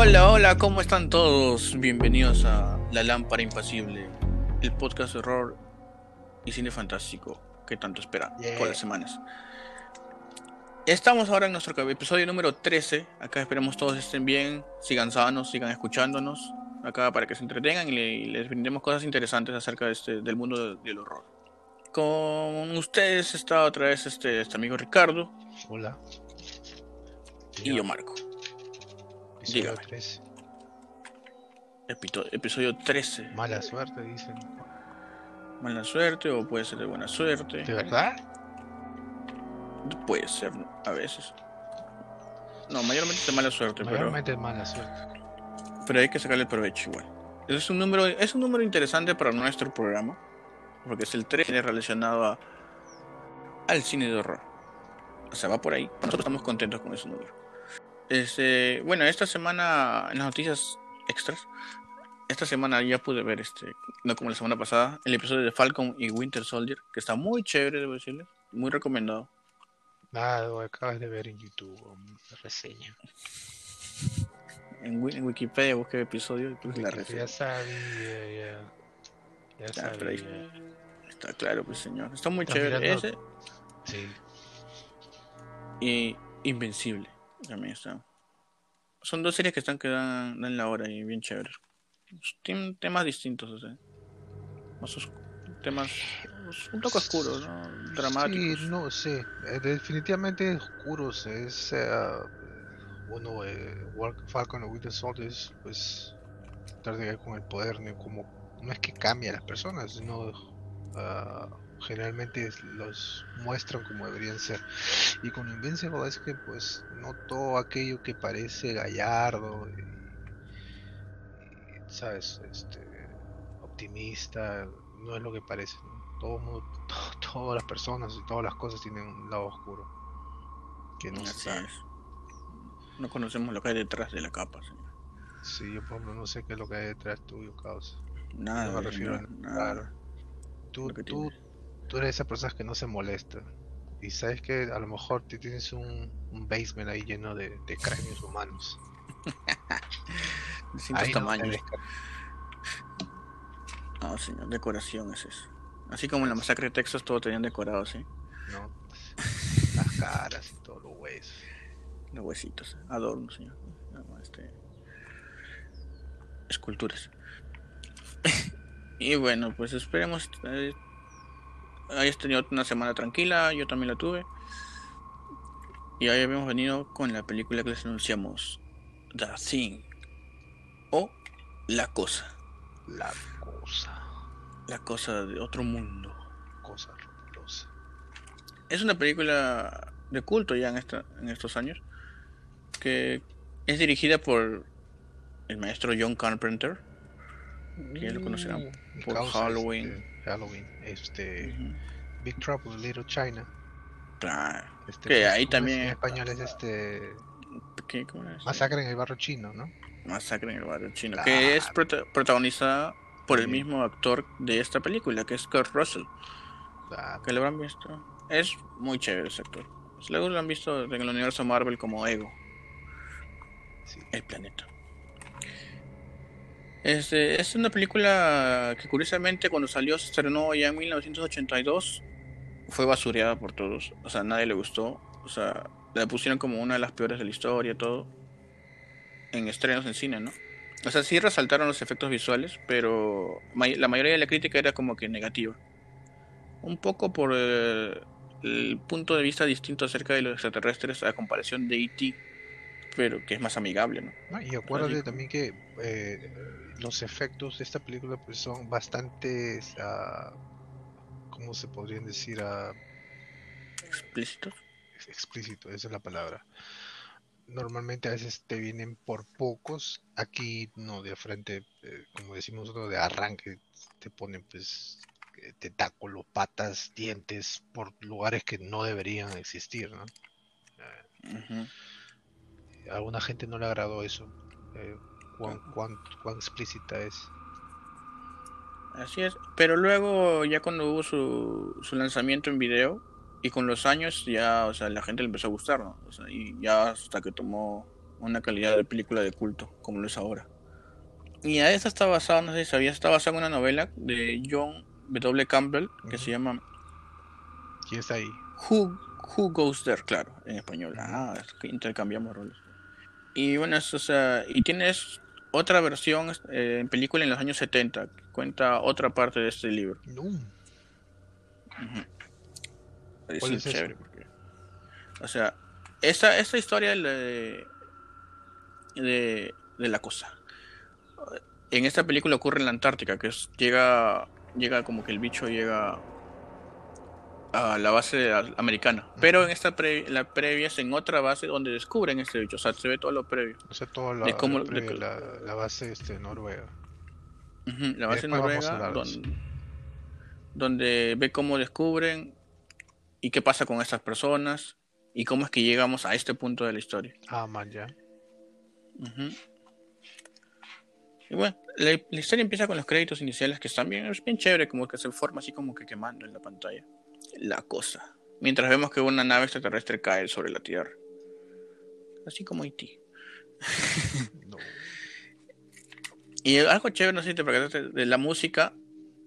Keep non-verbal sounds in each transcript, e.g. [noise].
Hola, hola, ¿cómo están todos? Bienvenidos a La Lámpara Impasible, el podcast de horror y cine fantástico que tanto esperan Yeah. las semanas. Estamos ahora en nuestro episodio número 13. Acá esperemos todos estén bien, sigan sanos, sigan escuchándonos. Acá para que se entretengan y, le- y les brindemos cosas interesantes acerca de este, del mundo de- del horror. Con ustedes está otra vez este, este amigo Ricardo Hola. y yo Marco. Episodio dígame. 13. Epito- episodio 13. Mala suerte, dicen. Mala suerte o puede ser de buena suerte. ¿De verdad? Puede ser, a veces. No, mayormente es de mala suerte, pero, Mayormente es mala suerte. pero hay que sacarle provecho igual. Es un número, es un número interesante para nuestro programa, porque es el 13 relacionado a, al cine de horror. O sea, va por ahí. Nosotros estamos contentos con ese número. Este, bueno, esta semana en las noticias extras, esta semana ya pude ver este, no como la semana pasada, el episodio de Falcon y Winter Soldier, que está muy chévere, debo decirle, muy recomendado. Nada, lo acabas de ver en YouTube. um, reseña. En, Wi- en Wikipedia busqué el episodio y puse la reseña. Ya sabía, ya. Ya ahí sabía. Está claro, pues señor. Está muy chévere. mirando- Ese Sí. y Invencible también está. Son dos series que están que dan, dan la hora y bien chéveres. Tienen temas distintos, o sea. Más temas pues, un poco oscuros, ¿no? Dramáticos. Sí, no sé. eh, definitivamente oscuros. Es. eh, uno, eh, War- Falcon o Winter Soldier es, pues. Tratar de ver con el poder, ¿no? Como, no es que cambie a las personas, sino. ah, generalmente los muestran como deberían ser. Y con Invincible es que, pues, no todo aquello que parece gallardo y, y, ¿sabes? Este, optimista, no es lo que parece. ¿no? Todo mundo, [laughs] to- todas las personas y todas las cosas tienen un lado oscuro que no se Así sabe. es. No conocemos lo que hay detrás de la capa, señor. Sí, yo por ejemplo no sé qué es lo que hay detrás tuyo, causa. Nada, no me refiero a nada. Tú. Tú eres esa persona que no se molesta. Y sabes que a lo mejor te tienes un, un basement ahí lleno de, de cráneos humanos. [laughs] Distintos no tamaños. No, señor, decoración es eso. Así como en la masacre de Texas todo tenían decorado, ¿sí? ¿no? Las caras y todos los huesos. Los huesitos, adornos, señor. Este... Esculturas. [laughs] y bueno, pues esperemos eh, hayas tenido una semana tranquila, yo también la tuve. Y hoy habíamos venido con la película que les anunciamos, The Thing. O La Cosa. La cosa, La Cosa de otro mundo. cosa horrorosa. Es una película de culto ya en, esta, en estos años. Que es dirigida por el maestro John Carpenter. Que lo conocerán Mm, por Halloween. este, Halloween. Este. Big Trouble in Little China. Claro. Este, Que pues, ahí también- En español es este. ¿Qué- cómo es? Masacre en el barrio chino, ¿no? Masacre en el barrio chino. Que es prota- protagonizada por el mismo actor de esta película, que es Kurt Russell. Ah, Que lo habrán visto. Es muy chévere ese actor. Luego lo han visto en el universo Marvel como Ego. sí. El planeta. Este, es una película que curiosamente cuando salió se estrenó ya en 1982. Fue basureada por todos. O sea, nadie le gustó. O sea, la pusieron como una de las peores de la historia, todo. En estrenos en cine, ¿no? O sea, sí resaltaron los efectos visuales, pero la mayoría de la crítica era como que negativa. Un poco por eh, el punto de vista distinto acerca de los extraterrestres a comparación de E.T., pero que es más amigable, ¿no? Y acuérdate Así- también que eh, los efectos de esta película pues son bastante, ah, ¿cómo se podrían decir? Ah, Explícitos. ex- explícito, esa es la palabra. Normalmente a veces te vienen por pocos, aquí no, de frente, eh, como decimos nosotros, de arranque, te ponen pues eh, tentáculos, patas, dientes, por lugares que no deberían existir, ¿no? A alguna gente no le agradó eso, eh, cuán, cuán, cuán explícita es. Así es. Pero luego, ya cuando hubo su, su lanzamiento en video, y con los años ya, o sea, la gente le empezó a gustar, ¿no? O sea, y ya hasta que tomó una calidad de película de culto como lo es ahora. Y a esta está basado, no sé si sabías, está basado en una novela de John W. Campbell que se llama ¿Quién está ahí? Who, Who Goes There, claro, en español. Ah, es que intercambiamos roles. Y bueno, es, o sea, y tienes otra versión eh, en película en los años 70, que cuenta otra parte de este libro. No. Es ¿Cuál es chévere porque, o sea, esta, esta historia de, de, de la cosa. En esta película ocurre en la Antártica, que es, llega, llega como que el bicho llega a la base americana. Pero en esta pre- la previa es en otra base donde descubren este bicho. O sea, se ve todo lo previo. O sea, toda la, cómo- la, de previa, que- la, la base este, noruega. La base noruega, donde, donde ve cómo descubren y qué pasa con estas personas y cómo es que llegamos a este punto de la historia. Ah, man, ya. Y bueno, la, la historia empieza con los créditos iniciales que están bien, es bien chévere, como que se forma así como que quemando en la pantalla. La cosa. Mientras vemos que una nave extraterrestre cae sobre la Tierra. Así como Haití. [laughs] No. Y algo chévere, no sé si te percataste, de la música,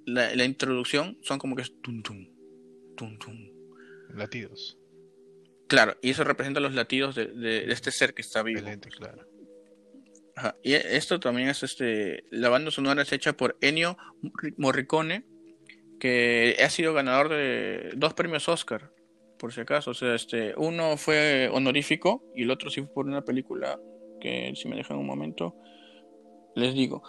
la, la introducción, son como que es tum tum, tum tum. Latidos. Claro, y eso representa los latidos de, de- de este ser que está vivo. Excelente, claro. Ajá, Y esto también es este. La banda sonora es hecha por Ennio Morricone, que ha sido ganador de dos premios Oscar, por si acaso. O sea, este, uno fue honorífico y el otro sí fue por una película que, si me dejan un momento, les digo.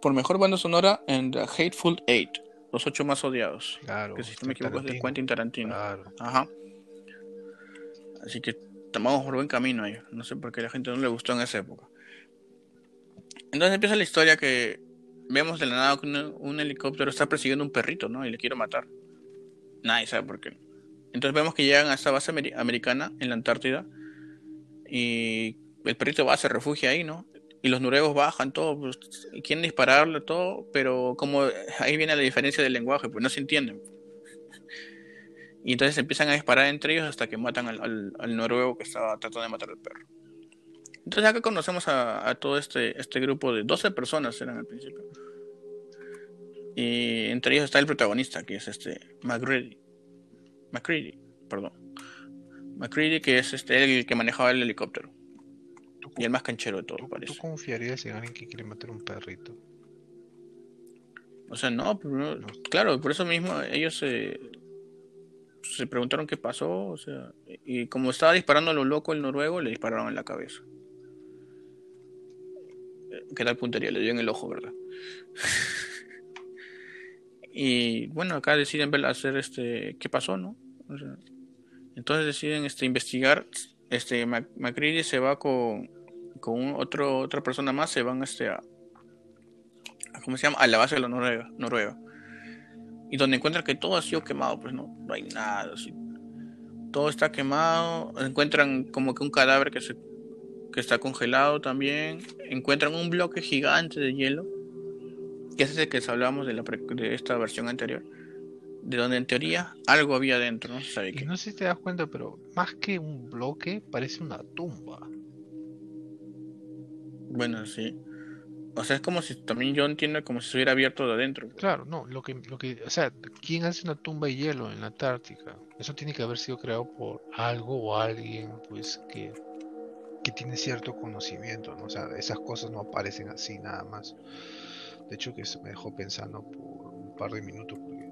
Por mejor banda sonora en The Hateful Eight, los ocho más odiados. Claro. Que si no me equivoco es de. Quentin Tarantino. Claro. Ajá. Así que vamos por buen camino ahí. No sé por qué a la gente no le gustó en esa época. Entonces empieza la historia que vemos de la nada que un, helicóptero está persiguiendo un perrito, ¿no? Y le quiere matar. Nadie sabe por qué. Entonces vemos que llegan a esta base ameri- americana en la Antártida y el perrito va, se refugia ahí, ¿no? Y los noruegos bajan, todo, pues, quieren dispararle, todo, pero como ahí viene la diferencia del lenguaje, pues no se entienden. [laughs] Y entonces empiezan a disparar entre ellos hasta que matan al, al- al noruego que estaba tratando de matar al perro. Entonces acá conocemos a, a todo este, este grupo de 12 personas, eran al principio. Y entre ellos está el protagonista, que es este McCready. McCready, perdón. McCready, que es este el que manejaba el helicóptero. ¿Tú, Y el más canchero de tú- todos, tú parece. confiarías en alguien que quiere matar un perrito? O sea, no, pero no- No. claro, por eso mismo ellos se, se preguntaron qué pasó, o sea, y como estaba disparando a lo loco el noruego, le dispararon en la cabeza. ¿Qué tal puntería? Le dio en el ojo, ¿verdad? [laughs] y bueno, acá deciden ver, hacer este, qué pasó, ¿no? Entonces deciden este, investigar. Este, Mac- Macready se va con, con otro, otra persona más, se van este, a, ¿cómo se llama? A la base de la Noruega, Noruega. Y donde encuentran que todo ha sido quemado, pues no, no hay nada. Todo está quemado. Encuentran como que un cadáver que, se, que está congelado también. Encuentran un bloque gigante de hielo. Que es ese que hablábamos de, la pre- de esta versión anterior. De donde en teoría algo había dentro, no se sabe Y qué. no sé si te das cuenta, pero más que un bloque, parece una tumba. Bueno, sí. O sea, es como si también yo entiendo como si se hubiera abierto de adentro. Claro, no, lo que, lo que, o sea, ¿quién hace una tumba de hielo en la Antártica? Eso tiene que haber sido creado por algo o alguien, pues, que, que tiene cierto conocimiento, ¿no? O sea, esas cosas no aparecen así nada más. De hecho, que se me dejó pensando por un par de minutos, porque,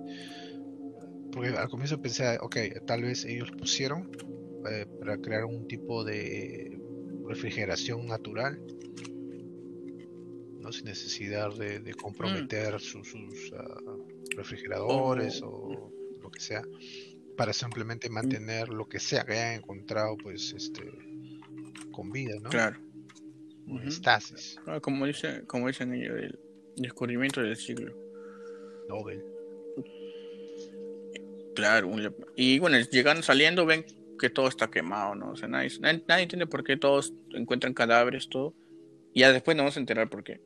porque al comienzo pensé, ok, tal vez ellos lo pusieron eh, para crear un tipo de refrigeración natural, ¿no? Sin necesidad de, de comprometer sus, sus, ah, refrigeradores o lo que sea, para simplemente mantener lo que sea que hayan encontrado, pues, este, con vida, ¿no? Claro. Estasis, Ah, Como, dice, como dicen ellos, el descubrimiento del siglo. Nobel. Claro, y bueno, llegan saliendo, ven que todo está quemado, ¿no? O sea, nadie, nadie, nadie entiende por qué todos encuentran cadáveres, todo. Y ya después nos vamos a enterar por qué.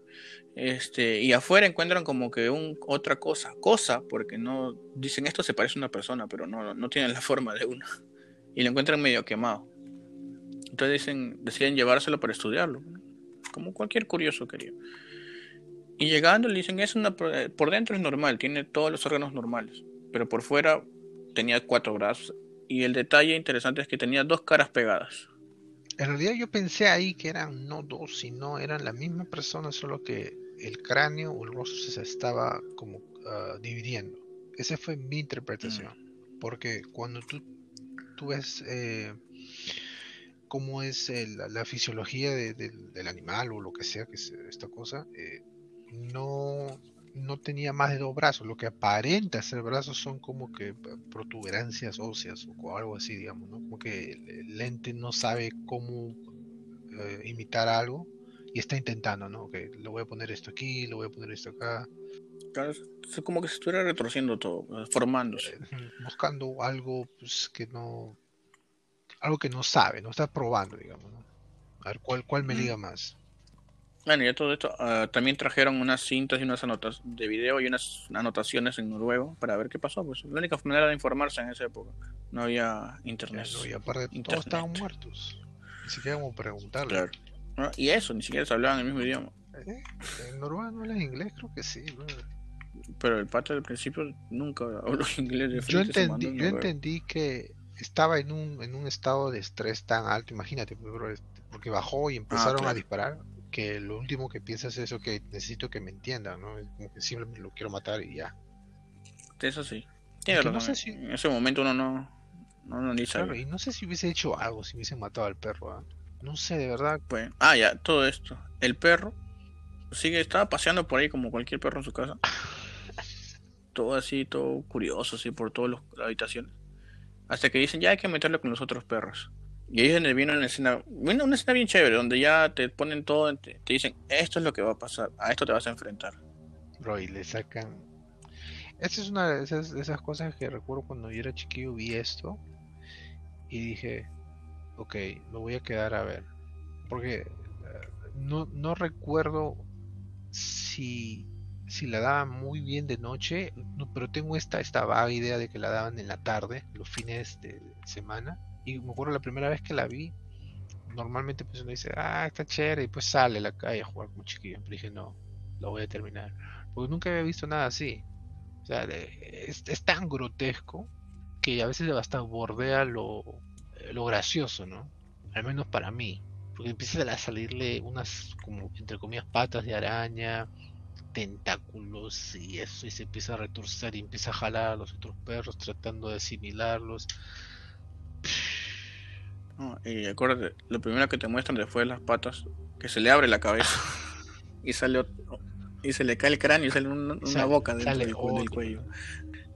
Este, y afuera encuentran como que un, otra cosa, cosa, porque no dicen esto se parece a una persona, pero no, no tienen la forma de una. [laughs] Y lo encuentran medio quemado. Entonces dicen, deciden llevárselo para estudiarlo, como cualquier curioso quería. Y llegando le dicen, es una, por dentro es normal, tiene todos los órganos normales, pero por fuera tenía cuatro brazos. Y el detalle interesante es que tenía dos caras pegadas. En realidad yo pensé ahí que eran no dos, sino eran la misma persona, solo que el cráneo o el rostro se estaba como ah, dividiendo. Esa fue mi interpretación. Mm. Porque cuando tú, tú ves eh, cómo es la fisiología del animal o lo que sea que es esta cosa, eh, no, no tenía más de dos brazos. Lo que aparenta ser brazos son como que protuberancias óseas o algo así, digamos, ¿no? Como que el lente no sabe cómo eh, imitar algo y está intentando, ¿no? Que le voy a poner esto aquí, le voy a poner esto acá. Claro, es como que se estuviera retorciendo todo, formándose. Eh, buscando algo pues, que no. Algo que no sabe, no está probando, digamos, ¿no? A ver cuál, cuál me liga más. Bueno, ya todo esto, ah, también trajeron unas cintas y unas anotas de video y unas anotaciones en noruego para ver qué pasó. Pues la única manera de informarse en esa época. No había internet. y aparte todos estaban muertos. Ni siquiera como preguntarle. Claro. y eso, ni siquiera se hablaban el mismo idioma. ¿Eh? ¿En noruego no hablan inglés? Creo que sí. Pero el pato del principio nunca habló [laughs] inglés. yo entendí, yo entendí que estaba en un, en un estado de estrés tan alto, imagínate, pues, porque bajó y ah, empezaron a disparar que lo último que piensas es eso que necesito que me entiendan, ¿no? Como que simplemente lo quiero matar y ya. Eso sí. En ese momento uno no, no, ni sabe. y no sé si hubiese hecho algo, si hubiese matado al perro. ¿ah? No sé, de verdad. Pues, ah, ya, todo esto. El perro sigue, estaba paseando por ahí como cualquier perro en su casa. [laughs] todo así, todo curioso, así por todas las habitaciones. Hasta que dicen, ya hay que meterlo con los otros perros. Y ahí es donde viene una escena, una escena bien chévere, donde ya te ponen todo, te, dicen, esto es lo que va a pasar, a esto te vas a enfrentar. Bro, y le sacan... Esta es una de esas, esas cosas que recuerdo cuando yo era chiquillo, vi esto y dije, ok, me voy a quedar a ver. Porque eh, no, no recuerdo si, si la daban muy bien de noche, pero tengo esta, esta vaga idea de que la daban en la tarde, los fines de semana y me acuerdo la primera vez que la vi, normalmente pues uno dice, ah, está chévere, y pues sale a la calle a jugar como chiquillo. Pero dije, no, lo voy a terminar. Porque nunca había visto nada así. O sea, es, tan grotesco que a veces hasta bordea lo, lo gracioso, ¿no? Al menos para mí. Porque empieza a salirle unas, como entre comillas, patas de araña, tentáculos y eso, y se empieza a retorcer y empieza a jalar a los otros perros tratando de asimilarlos y acuérdate, lo primero que te muestran después de las patas, que se le abre la cabeza y sale y se le cae el cráneo y sale una, boca dentro del, cuello.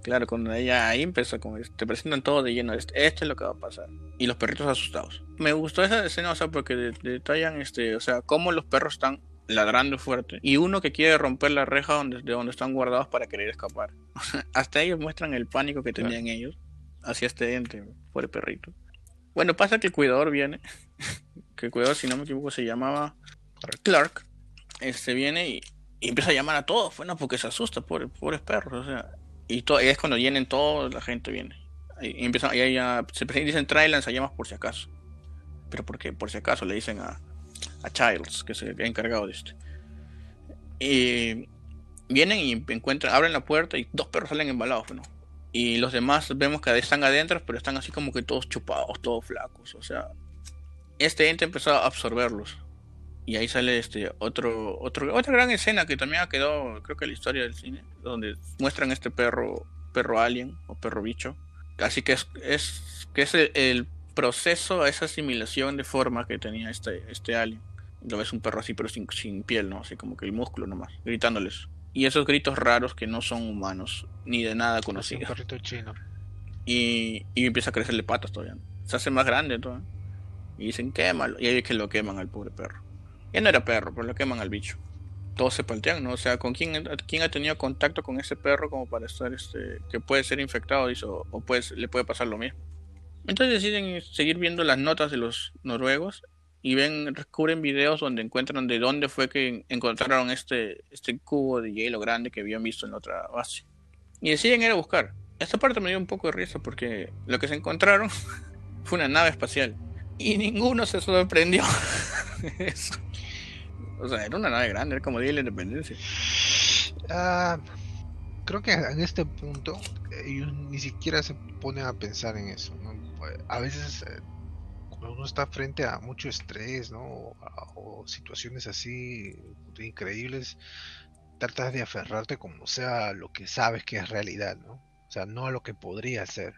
Claro, cuando ella ahí empezó, como te presentan todo de lleno, esto, es lo que va a pasar. Y los perritos asustados. Me gustó esa escena, o sea, porque detallan, este, o sea, cómo los perros están ladrando fuerte y uno que quiere romper la reja donde, de donde están guardados para querer escapar. [laughs] Hasta ellos muestran el pánico que tenían ellos hacia este ente, por el perrito. Bueno, pasa que el cuidador viene, [laughs] que el cuidador, si no me equivoco, se llamaba Clark. Este viene y, empieza a llamar a todos, bueno, porque se asusta, por pobres perros, o sea. Y, es cuando vienen todos, la gente viene. Y, empiezan, y ahí ya, se dicen trae lanzallamas por si acaso. Pero porque por si acaso le dicen a, a Childs, que se ha encargado de esto. Y vienen y encuentran, abren la puerta y dos perros salen embalados, bueno y los demás vemos que están adentro, pero están así como que todos chupados, todos flacos. O sea, este ente empezó a absorberlos. Y ahí sale este otro, otro, otra gran escena que también ha quedado, creo que la historia del cine, donde muestran este perro, perro alien o perro bicho. Así que es, es que es el, proceso a esa asimilación de forma que tenía este, este alien. Lo ves un perro así, pero sin, sin piel, ¿no? Así como que el músculo nomás, gritándoles y esos gritos raros que no son humanos ni de nada conocidos. Un perrito chino. Y, y empieza a crecerle patas todavía. Se hace más grande todo. Y dicen quémalo. Y ahí es que lo queman al pobre perro. Ya no era perro, pero lo queman al bicho. Todos se paltean, ¿no? O sea, ¿con quién, quién ha tenido contacto con ese perro como para estar este. que puede ser infectado o, o pues, le puede pasar lo mismo? Entonces deciden seguir viendo las notas de los noruegos y ven, descubren videos donde encuentran de dónde fue que encontraron este, este cubo de hielo grande que habían visto en otra base. Y deciden ir a buscar. Esta parte me dio un poco de risa porque lo que se encontraron [laughs] fue una nave espacial. Y ninguno se sorprendió. [laughs] Eso. O sea, era una nave grande, era como Día de la Independencia. Ah, creo que en este punto ellos ni siquiera se ponen a pensar en eso. ¿no? A veces eh, cuando uno está frente a mucho estrés, ¿no? O, o situaciones así increíbles, tratas de aferrarte como sea a lo que sabes que es realidad, ¿no? O sea, no a lo que podría ser.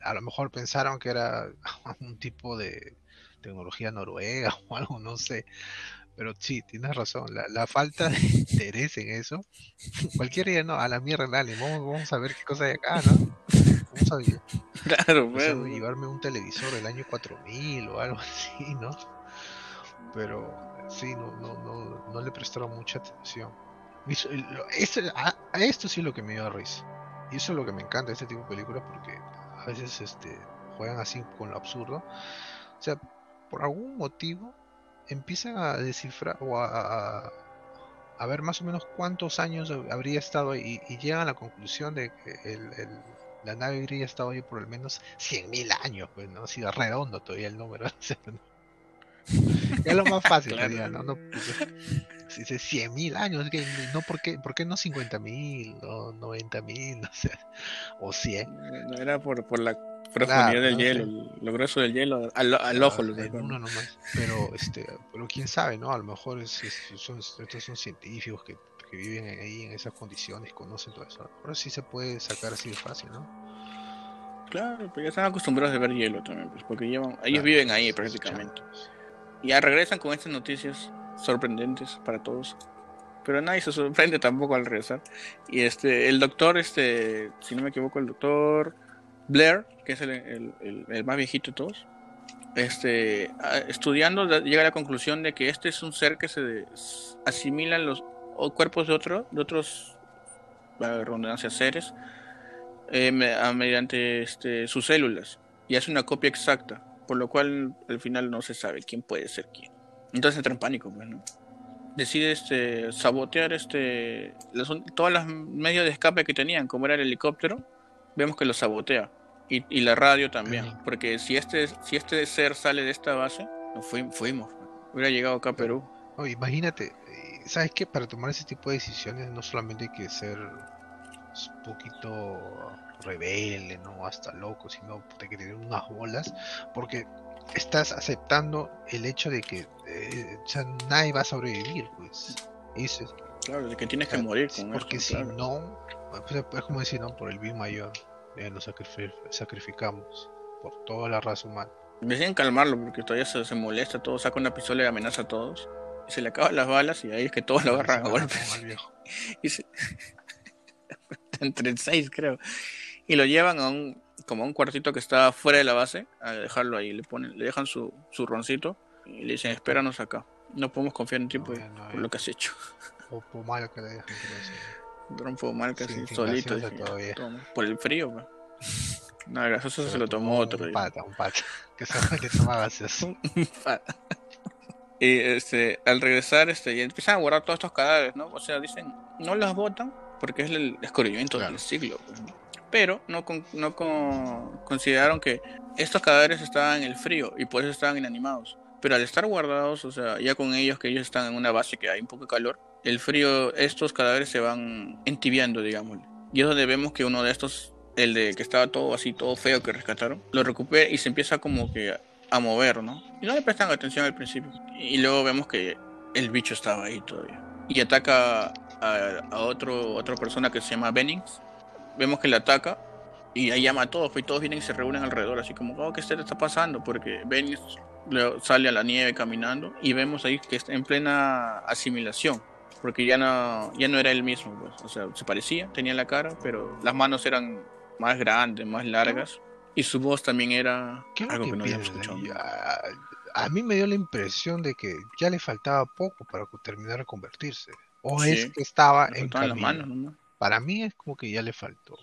A lo mejor pensaron que era [laughs] un tipo de tecnología noruega [laughs] o algo, no sé. Pero sí, tienes razón, la, falta de [laughs] interés en eso. Cualquier día, no, a la mierda, dale, vamos, a ver qué cosa hay acá, ¿no? Vamos a, claro, pues. llevarme un televisor del año 4000 o algo así, [laughs] ¿no? Pero sí, no, no, no, no le prestaron mucha atención. a, esto sí es lo que me dio risa. Y eso es lo que me encanta de este tipo de películas porque a veces este, juegan así con lo absurdo. O sea, por algún motivo empiezan a descifrar o a, a, ver más o menos cuántos años habría estado ahí y, llegan a la conclusión de que el, la nave habría estado ahí por al menos 100.000 años, pues no ha sido redondo todavía el número. [laughs] es lo más fácil, [laughs] ¿no? no si dice 100.000 años, que no, ¿por qué, ¿por qué no 50.000 [laughs] o 90.000? No sé, o 100. No era por, por la profundidad del hielo, lo grueso del hielo, al, al ojo. Lo uno nomás. Pero, este, pero quién sabe, ¿no? A lo mejor es, son, estos son científicos que, que, viven ahí en esas condiciones, conocen todo eso. Ahora sí se puede sacar así de fácil, ¿no? Claro, pero ya están acostumbrados a ver hielo también, pues, porque llevan, ellos viven ahí prácticamente. Y ya regresan con estas noticias sorprendentes para todos. Pero nadie se sorprende tampoco al regresar. Y este, el doctor, este, si no me equivoco, el doctor Blair, que es el, el, más viejito de todos, este, estudiando llega a la conclusión de que este es un ser que se asimila los cuerpos de, otro, de otros, redundancia, seres, eh, mediante este, sus células. Y hace una copia exacta, por lo cual al final no se sabe quién puede ser quién. Entonces entra en pánico, pues, ¿no? Decide este, sabotear este, todos los medios de escape que tenían, como era el helicóptero, vemos que lo sabotea. Y, y la radio también, porque si este, si este ser sale de esta base, nos fuimos, hubiera llegado acá a Perú. imagínate, eh, ¿sabes qué? Para tomar ese tipo de decisiones no solamente hay que ser un poquito rebelde, no hasta loco, sino hay que tener unas bolas, porque estás aceptando el hecho de que eh, nadie va a sobrevivir, pues. Eso Claro, de que tienes que morir. porque si no, pues, es como decir, ¿no? Por el bien mayor, eh, nos sacrificamos por toda la raza humana. Deciden calmarlo porque todavía se, molesta, todo saca una pistola y amenaza a todos. Y se le acaban las balas y ahí es que todos lo agarran a golpes. [laughs] y se... [laughs] Entre seis, creo. Y lo llevan a un como un cuartito que está fuera de la base, a dejarlo ahí, le ponen, le dejan su, su roncito y le dicen, espéranos acá. No podemos confiar en ti por, lo que has hecho. O por mal que le dejan. Un mal que así, solito. por el frío, pues. No, gracioso se, se lo tomó otro. Un pata, un pata. Que se [laughs] que tomaba gaseoso. [laughs] y este, al regresar, este, y empiezan a guardar todos estos cadáveres, ¿no? O sea, dicen, no las botan porque es el descubrimiento del siglo. Pues, pero no, no consideraron que estos cadáveres estaban en el frío y por eso estaban inanimados. Pero al estar guardados, o sea, ya con ellos que ellos están en una base que hay un poco de calor, el frío, estos cadáveres se van entibiando, digamos. Y es donde vemos que uno de estos, el de que estaba todo así, todo feo que rescataron, lo recupera y se empieza como que a mover, ¿no? Y no le prestan atención al principio. Y luego vemos que el bicho estaba ahí todavía. Y ataca a, otro, otra persona que se llama Bennings, vemos que le ataca y ahí llama a todos, pues, y todos vienen y se reúnen alrededor, así como, oh, ¿qué está pasando? Porque Ben sale a la nieve caminando y vemos ahí que está en plena asimilación, porque ya no, ya no era él mismo, pues. o sea, se parecía, tenía la cara, pero las manos eran más grandes, más largas, y su voz también era algo que, no habíamos escuchado. A, mí me dio la impresión de que ya le faltaba poco para terminar de convertirse, o es que estaba en camino. Las manos, ¿no? Para mí es como que ya le faltó.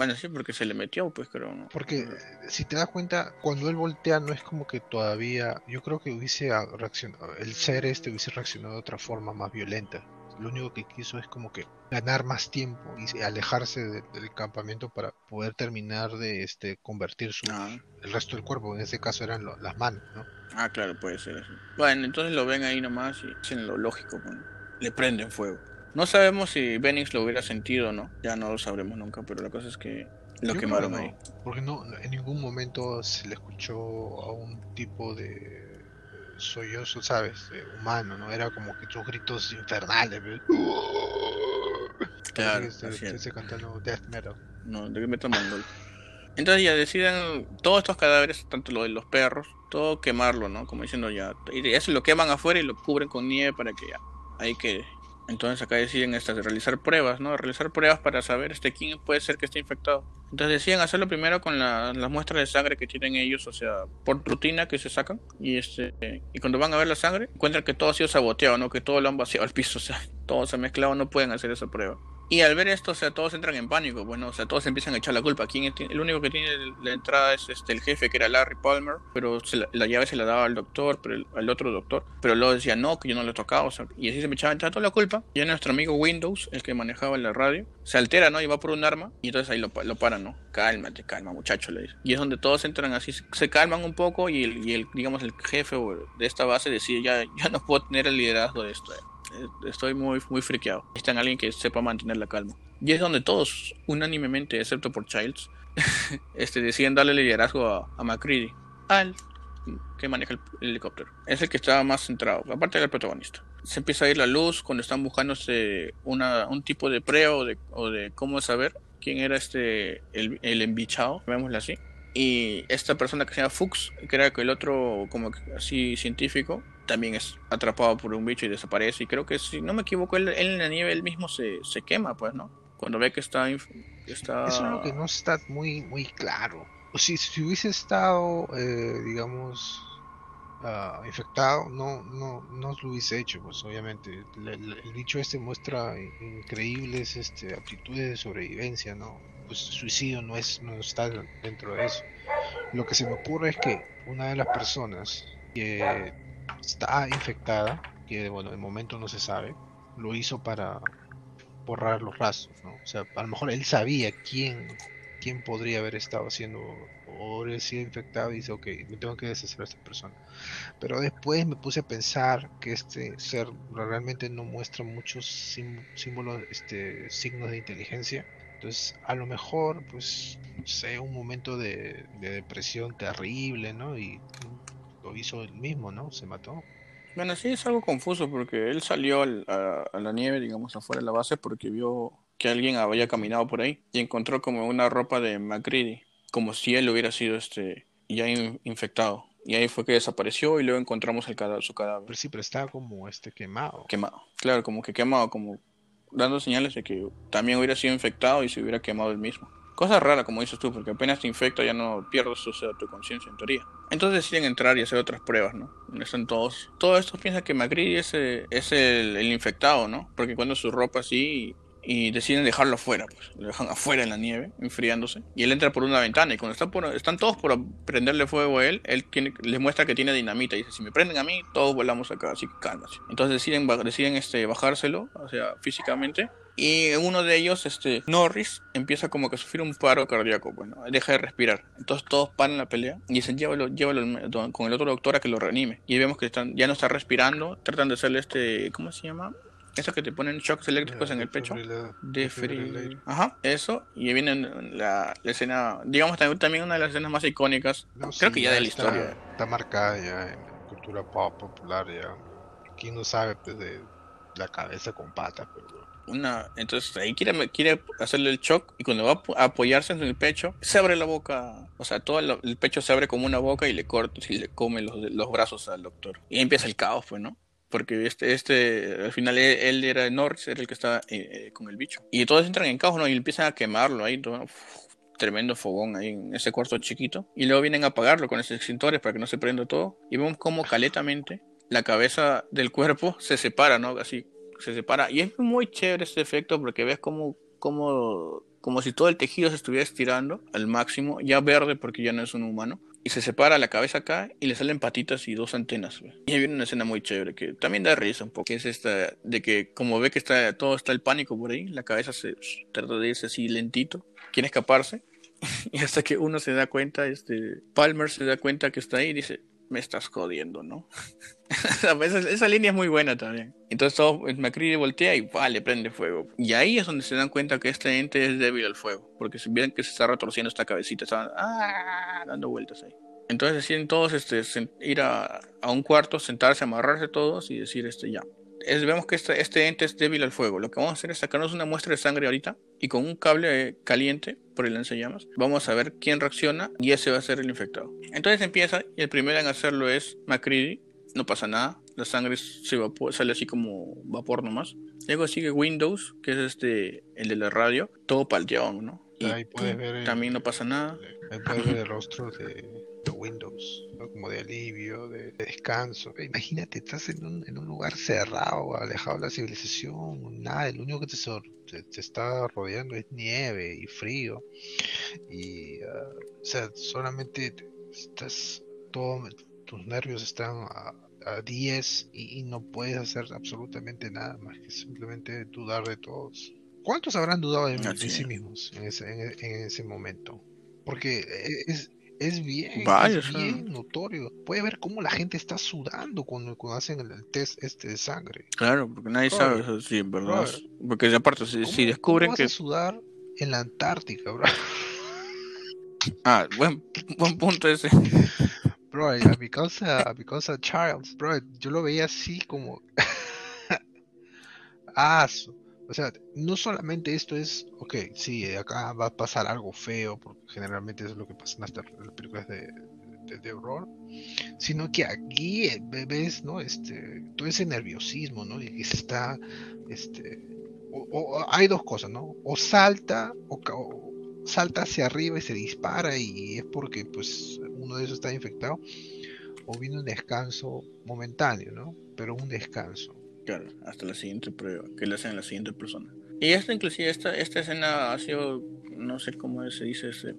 Bueno, sí, porque se le metió, pues creo. ¿no? Porque si te das cuenta, cuando él voltea no es como que todavía, yo creo que hubiese reaccionado, el ser este hubiese reaccionado de otra forma más violenta. lo único que quiso es como que ganar más tiempo y alejarse del campamento para poder terminar de este convertir su, ah. el resto del cuerpo, en ese caso eran las manos, ¿no? Ah, claro, puede ser eso. Bueno, entonces lo ven ahí nomás y hacen lo lógico, le prenden fuego. No sabemos si Benix lo hubiera sentido o no, ya no lo sabremos nunca, pero la cosa es que lo quemaron ahí. Porque no, en ningún momento se le escuchó a un tipo de sollozo, ¿sabes? humano, ¿no? Era como que sus gritos infernales. Claro, ese, cantando death metal. No, de metal mongol. Entonces ya deciden todos estos cadáveres, tanto lo de los perros, todo quemarlo, ¿no? Como diciendo ya, y eso lo queman afuera y lo cubren con nieve para que ya, ahí que entonces acá deciden estas realizar pruebas, ¿no? Realizar pruebas para saber este quién puede ser que esté infectado. Entonces deciden hacerlo primero con las muestras de sangre que tienen ellos, o sea, por rutina que se sacan. Y este y cuando van a ver la sangre, encuentran que todo ha sido saboteado, ¿no? Que todo lo han vaciado al piso, o sea, [laughs] todo se ha mezclado, no pueden hacer esa prueba. Y al ver esto, o sea, todos entran en pánico, bueno, o sea, todos empiezan a echar la culpa. ¿Quién el único que tiene la entrada es este, el jefe, que era Larry Palmer, pero la, llave se la daba al doctor, pero al otro doctor, pero luego decía no, que yo no le tocaba, o sea, y así se me echaba toda la culpa. Y nuestro amigo Windows, el que manejaba la radio, se altera, ¿no? Y va por un arma, y entonces ahí lo, lo paran, ¿no? Cálmate, calma, muchacho, le dice. Y es donde todos entran así, se calman un poco, y el, y el digamos, el jefe de esta base decide, ya, ya no puedo tener el liderazgo de esto. Eh, estoy muy, muy friqueado. Necesitan alguien que sepa mantener la calma. Y es donde todos, unánimemente, excepto por Childs, [laughs] este, deciden darle liderazgo a, a McCready, al que maneja el, helicóptero. Es el que está más centrado, aparte del protagonista. Se empieza a ir la luz cuando están buscándose una, un tipo de prueba o de, o de cómo saber quién era este el, el embichado, llamémosle así. Y esta persona que se llama Fuchs, que era el otro como así científico, también es atrapado por un bicho y desaparece. Y creo que si no me equivoco, él, en la nieve él mismo se, se quema, pues, ¿no? cuando ve que está, está... Eso es lo que no está muy, muy claro. Si, si hubiese estado, eh, digamos, uh, infectado, no, no, no lo hubiese hecho, pues obviamente. El, bicho este muestra increíbles este, aptitudes de sobrevivencia, ¿no? Pues suicidio no, es, no está dentro de eso. Lo que se me ocurre es que una de las personas que está infectada, que bueno, de momento no se sabe, lo hizo para borrar los rastros, ¿no? O sea, a lo mejor él sabía quién, quién podría haber estado haciendo o haber sido infectado y dice, ok, me tengo que deshacer de esta persona. Pero después me puse a pensar que este ser realmente no muestra muchos símbolos, este, signos de inteligencia. Entonces, a lo mejor, pues, no sé, un momento de, de depresión terrible, ¿no? Y lo hizo él mismo, ¿no? Se mató. Bueno, sí es algo confuso porque él salió a, la nieve, digamos, afuera de la base porque vio que alguien había caminado por ahí y encontró como una ropa de McCready, como si él hubiera sido este ya infectado. Y ahí fue que desapareció y luego encontramos el cadáver, su cadáver. Pero sí, pero estaba como este quemado. Quemado, claro, como que quemado, como dando señales de que también hubiera sido infectado y se hubiera quemado él mismo. Cosa rara, como dices tú, porque apenas te infecta ya no pierdes tu, tu conciencia en teoría. Entonces deciden entrar y hacer otras pruebas, ¿no? Están todos. Todos estos piensan que McGrady es, es el, el, infectado, ¿no? Porque cuando su ropa así y deciden dejarlo afuera, pues lo dejan afuera en la nieve, enfriándose, y él entra por una ventana y cuando está por, están todos por prenderle fuego a él, él les muestra que tiene dinamita y dice, si me prenden a mí, todos volamos acá, así que cálmate. Entonces deciden, deciden este, bajárselo, o sea, físicamente, y uno de ellos, este, Norris, empieza como que a sufrir un paro cardíaco, bueno, pues, deja de respirar. Entonces todos paran la pelea y dicen, llévalo, llévalo con el otro doctor a que lo reanime. Y vemos que están, ya no está respirando, tratan de hacerle este, ¿cómo se llama? Eso que te ponen shocks eléctricos en el pecho. De Ajá, eso. Y viene la, escena, digamos también una de las escenas más icónicas, creo que ya de la historia. Está marcada ya en cultura pop popular ya. ¿Quién no sabe pues, de la cabeza con patas? Pero una entonces ahí quiere, quiere hacerle el shock y cuando va a apoyarse en el pecho se abre la boca o sea todo el, pecho se abre como una boca y le corta y le come los, los brazos al doctor y empieza el caos pues no porque este, este, al final él, era Norris, era el que estaba eh, eh, con el bicho. Y todos entran en caos, ¿no? Y empiezan a quemarlo ahí, todo, tremendo fogón ahí en ese cuarto chiquito. Y luego vienen a apagarlo con esos extintores para que no se prenda todo. Y vemos como caletamente la cabeza del cuerpo se separa, ¿no? Así se separa. Y es muy chévere este efecto porque ves como, como, como si todo el tejido se estuviera estirando al máximo, ya verde porque ya no es un humano. y se separa la cabeza acá y le salen patitas y dos antenas. Y ahí viene una escena muy chévere que también da risa un poco. Que es esta de que como ve que está todo está el pánico por ahí, la cabeza se trata de irse así lentito, quiere escaparse. [laughs] y hasta que uno se da cuenta, este Palmer se da cuenta que está ahí y dice, me estás jodiendo, ¿no? [laughs] esa, línea es muy buena también. Entonces todo, Macri voltea y le prende fuego. Y ahí es donde se dan cuenta que este ente es débil al fuego. Porque si ven que se está retorciendo esta cabecita, estaban ¡ah! dando vueltas ahí. Entonces deciden todos este, ir a, a, un cuarto, sentarse, amarrarse todos y decir este ya, vemos que este, este, ente es débil al fuego. Lo que vamos a hacer es sacarnos una muestra de sangre ahorita y con un cable caliente por el lanzallamas vamos a ver quién reacciona y ese va a ser el infectado. Entonces empieza y el primero en hacerlo es Macready. No pasa nada, la sangre se sale así como vapor nomás. Luego sigue Windows, que es este el de la radio, todo palteón, ¿no? Ahí puedes ver también no pasa nada. Ahí puedes ver el [laughs] rostro de, Windows, como de alivio, de, descanso. Imagínate, estás en un, en un, lugar cerrado, alejado de la civilización, nada, lo único que te, te, está rodeando es nieve y frío. Y, ah, o sea, solamente estás, todo, tus nervios están a, 10 y, no puedes hacer absolutamente nada más que simplemente dudar de todos. ¿Cuántos habrán dudado de, sí mismos en ese, en ese momento? Porque e, es, es bien, bien notorio. Puede ver cómo la gente está sudando cuando, cuando hacen el, test este de sangre. Claro, porque nadie sabe eso, sí, verdad. Porque aparte, si, si descubren ¿cómo que. Vas a sudar en la Antártica, bro. [laughs] Ah, buen, buen punto ese. Bro, a mi causa, a mi causa Charles, bro, yo lo veía así como. [laughs] ah, o sea, no solamente esto es, ok, sí, acá va a pasar algo feo, porque generalmente es lo que pasa en las, películas de, de, horror, sino que aquí eh, ves, ¿no? Este, todo ese nerviosismo, ¿no? Y está, este, o, hay dos cosas, ¿no? O salta, o, salta hacia arriba y se dispara y es porque, pues, uno de esos está infectado, o viene un descanso momentáneo, ¿no? Pero un descanso hasta la siguiente prueba, que le hacen a la siguiente persona. Y esta, inclusive, esta, esta escena ha sido, no sé cómo se dice, este,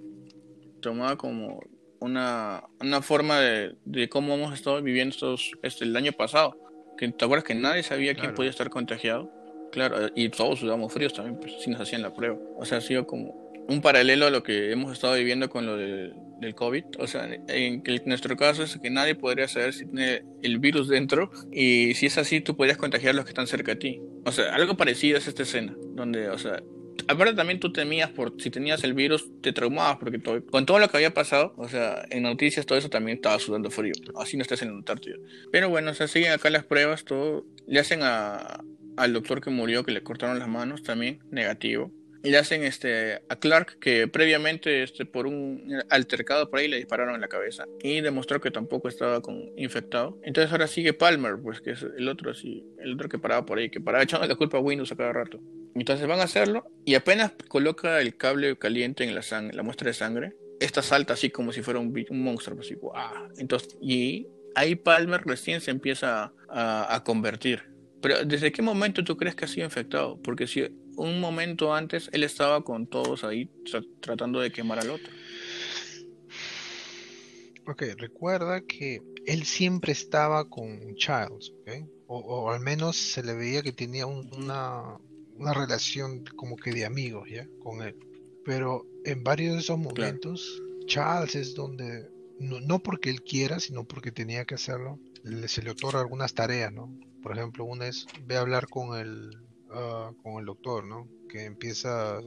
tomada como una, una forma de, de, cómo hemos estado viviendo estos, este, el año pasado. Que, ¿Te acuerdas que nadie sabía quién podía estar contagiado? Claro, y todos sudamos fríos también, pues, si nos hacían la prueba. O sea, ha sido como un paralelo a lo que hemos estado viviendo con lo del, del COVID. O sea, en, nuestro caso es que nadie podría saber si tiene el virus dentro y si es así, tú podrías contagiar a los que están cerca de ti. O sea, algo parecido es esta escena, donde, o sea, aparte también tú temías por si tenías el virus, te traumabas porque todo, con todo lo que había pasado, o sea, en noticias todo eso también estaba sudando frío. Así no estás en la Antártida. Pero bueno, o sea, siguen acá las pruebas, todo. Le hacen a, al doctor que murió, que le cortaron las manos también, negativo le hacen este a Clark que previamente este por un altercado por ahí le dispararon en la cabeza y demostró que tampoco estaba con infectado. Entonces ahora sigue Palmer pues que es el otro así el otro que paraba por ahí que paraba echando la culpa a Windows a cada rato. Entonces van a hacerlo y apenas coloca el cable caliente en la sangre la muestra de sangre esta salta así como si fuera un, un monstruo así entonces y ahí Palmer recién se empieza a, a convertir. Pero ¿desde qué momento tú crees que ha sido infectado? Porque si un momento antes él estaba con todos ahí tratando de quemar al otro. Ok, recuerda que él siempre estaba con Childs, o, al menos se le veía que tenía una, una, relación como que de amigos, ¿ya? Con él. Pero en varios de esos momentos, Charles es donde, no, no, porque él quiera, sino porque tenía que hacerlo, se le otorga algunas tareas, ¿no? Por ejemplo, una es, ve a hablar con el, ah, con el doctor, ¿no? Que empieza